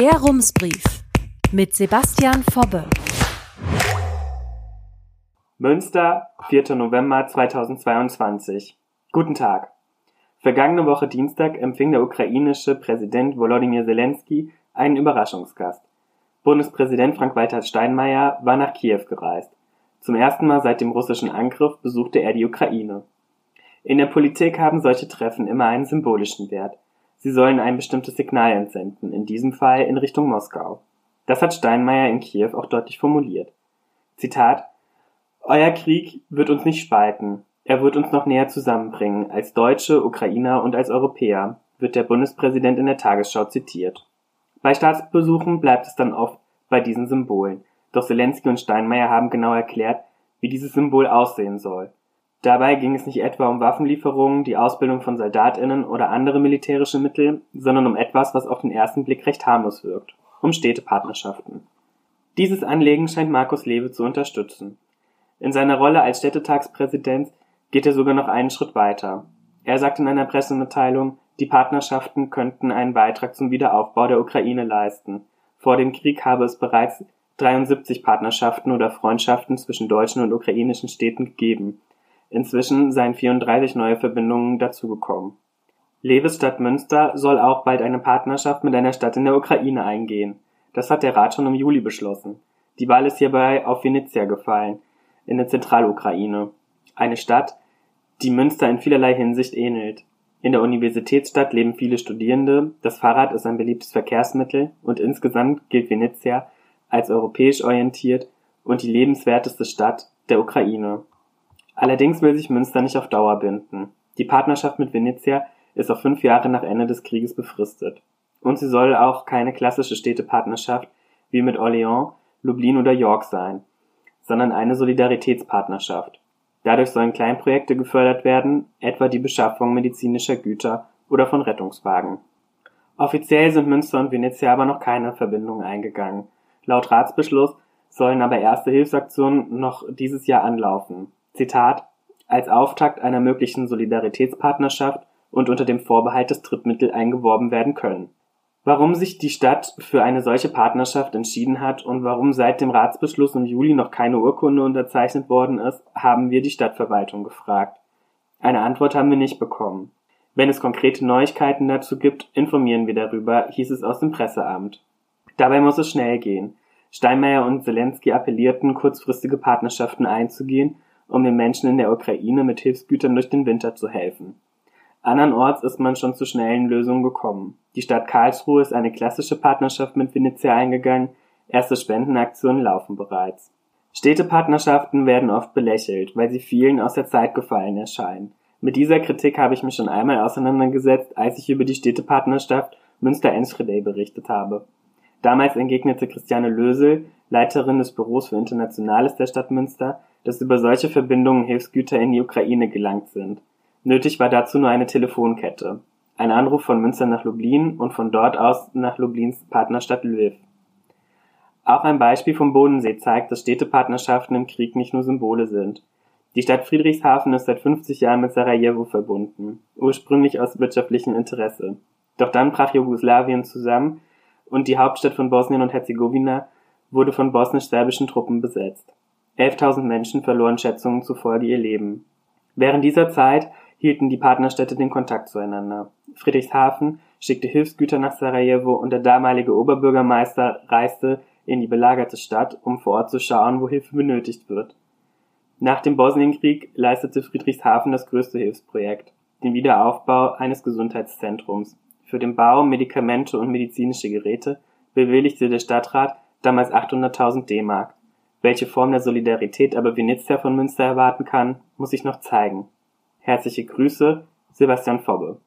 Der Rumsbrief mit Sebastian Fobbe. Münster, 4. November 2022. Guten Tag. Vergangene Woche Dienstag empfing der ukrainische Präsident Volodymyr Zelensky einen Überraschungsgast. Bundespräsident Frank-Walter Steinmeier war nach Kiew gereist. Zum ersten Mal seit dem russischen Angriff besuchte er die Ukraine. In der Politik haben solche Treffen immer einen symbolischen Wert. Sie sollen ein bestimmtes Signal entsenden, in diesem Fall in Richtung Moskau. Das hat Steinmeier in Kiew auch deutlich formuliert. Zitat Euer Krieg wird uns nicht spalten, er wird uns noch näher zusammenbringen, als Deutsche, Ukrainer und als Europäer, wird der Bundespräsident in der Tagesschau zitiert. Bei Staatsbesuchen bleibt es dann oft bei diesen Symbolen. Doch Zelensky und Steinmeier haben genau erklärt, wie dieses Symbol aussehen soll. Dabei ging es nicht etwa um Waffenlieferungen, die Ausbildung von SoldatInnen oder andere militärische Mittel, sondern um etwas, was auf den ersten Blick recht harmlos wirkt. Um Städtepartnerschaften. Dieses Anliegen scheint Markus Lewe zu unterstützen. In seiner Rolle als Städtetagspräsident geht er sogar noch einen Schritt weiter. Er sagt in einer Pressemitteilung, die Partnerschaften könnten einen Beitrag zum Wiederaufbau der Ukraine leisten. Vor dem Krieg habe es bereits 73 Partnerschaften oder Freundschaften zwischen deutschen und ukrainischen Städten gegeben. Inzwischen seien 34 neue Verbindungen dazugekommen. Leves Stadt Münster soll auch bald eine Partnerschaft mit einer Stadt in der Ukraine eingehen. Das hat der Rat schon im Juli beschlossen. Die Wahl ist hierbei auf Venezia gefallen, in der Zentralukraine. Eine Stadt, die Münster in vielerlei Hinsicht ähnelt. In der Universitätsstadt leben viele Studierende, das Fahrrad ist ein beliebtes Verkehrsmittel und insgesamt gilt Venezia als europäisch orientiert und die lebenswerteste Stadt der Ukraine. Allerdings will sich Münster nicht auf Dauer binden. Die Partnerschaft mit Venezia ist auf fünf Jahre nach Ende des Krieges befristet. Und sie soll auch keine klassische Städtepartnerschaft wie mit Orléans, Lublin oder York sein, sondern eine Solidaritätspartnerschaft. Dadurch sollen Kleinprojekte gefördert werden, etwa die Beschaffung medizinischer Güter oder von Rettungswagen. Offiziell sind Münster und Venezia aber noch keine Verbindungen eingegangen. Laut Ratsbeschluss sollen aber erste Hilfsaktionen noch dieses Jahr anlaufen. Zitat als Auftakt einer möglichen Solidaritätspartnerschaft und unter dem Vorbehalt, dass Drittmittel eingeworben werden können. Warum sich die Stadt für eine solche Partnerschaft entschieden hat und warum seit dem Ratsbeschluss im Juli noch keine Urkunde unterzeichnet worden ist, haben wir die Stadtverwaltung gefragt. Eine Antwort haben wir nicht bekommen. Wenn es konkrete Neuigkeiten dazu gibt, informieren wir darüber, hieß es aus dem Presseamt. Dabei muss es schnell gehen. Steinmeier und Zelensky appellierten, kurzfristige Partnerschaften einzugehen, um den Menschen in der Ukraine mit Hilfsgütern durch den Winter zu helfen. Andernorts ist man schon zu schnellen Lösungen gekommen. Die Stadt Karlsruhe ist eine klassische Partnerschaft mit Venezia eingegangen, erste Spendenaktionen laufen bereits. Städtepartnerschaften werden oft belächelt, weil sie vielen aus der Zeit gefallen erscheinen. Mit dieser Kritik habe ich mich schon einmal auseinandergesetzt, als ich über die Städtepartnerschaft Münster-Enschede berichtet habe. Damals entgegnete Christiane Lösel, Leiterin des Büros für Internationales der Stadt Münster, dass über solche Verbindungen Hilfsgüter in die Ukraine gelangt sind. Nötig war dazu nur eine Telefonkette. Ein Anruf von Münster nach Lublin und von dort aus nach Lublins Partnerstadt Lviv. Auch ein Beispiel vom Bodensee zeigt, dass Städtepartnerschaften im Krieg nicht nur Symbole sind. Die Stadt Friedrichshafen ist seit 50 Jahren mit Sarajevo verbunden, ursprünglich aus wirtschaftlichem Interesse. Doch dann brach Jugoslawien zusammen und die Hauptstadt von Bosnien und Herzegowina wurde von bosnisch-serbischen Truppen besetzt. 11.000 Menschen verloren Schätzungen zufolge ihr Leben. Während dieser Zeit hielten die Partnerstädte den Kontakt zueinander. Friedrichshafen schickte Hilfsgüter nach Sarajevo und der damalige Oberbürgermeister reiste in die belagerte Stadt, um vor Ort zu schauen, wo Hilfe benötigt wird. Nach dem Bosnienkrieg leistete Friedrichshafen das größte Hilfsprojekt, den Wiederaufbau eines Gesundheitszentrums. Für den Bau, Medikamente und medizinische Geräte bewilligte der Stadtrat damals 800.000 D-Mark. Welche Form der Solidarität aber Venezia von Münster erwarten kann, muss sich noch zeigen. Herzliche Grüße, Sebastian Fobbe.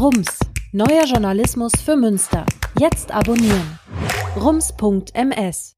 Rums, neuer Journalismus für Münster. Jetzt abonnieren. rums.ms